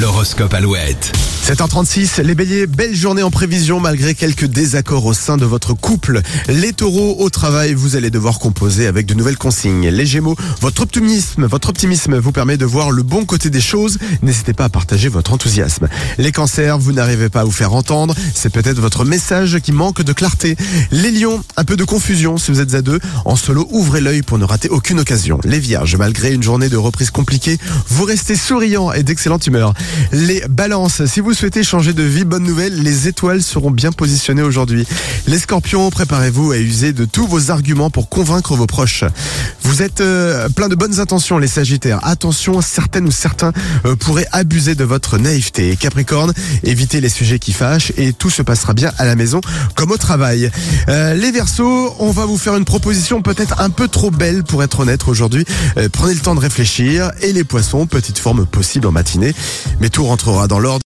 L'horoscope Alouette. 7h36, les béliers, belle journée en prévision malgré quelques désaccords au sein de votre couple. Les taureaux, au travail, vous allez devoir composer avec de nouvelles consignes. Les gémeaux, votre optimisme, votre optimisme vous permet de voir le bon côté des choses. N'hésitez pas à partager votre enthousiasme. Les cancers, vous n'arrivez pas à vous faire entendre. C'est peut-être votre message qui manque de clarté. Les lions, un peu de confusion si vous êtes à deux. En solo, ouvrez l'œil pour ne rater aucune occasion. Les vierges, malgré une journée de reprise compliquée, vous restez souriant et d'excellente humeur. Les balances, si vous souhaitez changer de vie, bonne nouvelle, les étoiles seront bien positionnées aujourd'hui. Les scorpions, préparez-vous à user de tous vos arguments pour convaincre vos proches. Vous êtes euh, plein de bonnes intentions, les sagittaires. Attention, certaines ou certains euh, pourraient abuser de votre naïveté. Capricorne, évitez les sujets qui fâchent et tout se passera bien à la maison comme au travail. Euh, les versos, on va vous faire une proposition peut-être un peu trop belle pour être honnête aujourd'hui. Prenez le temps de réfléchir. Et les poissons, petite forme possible en matinée, mais tout rentrera dans l'ordre.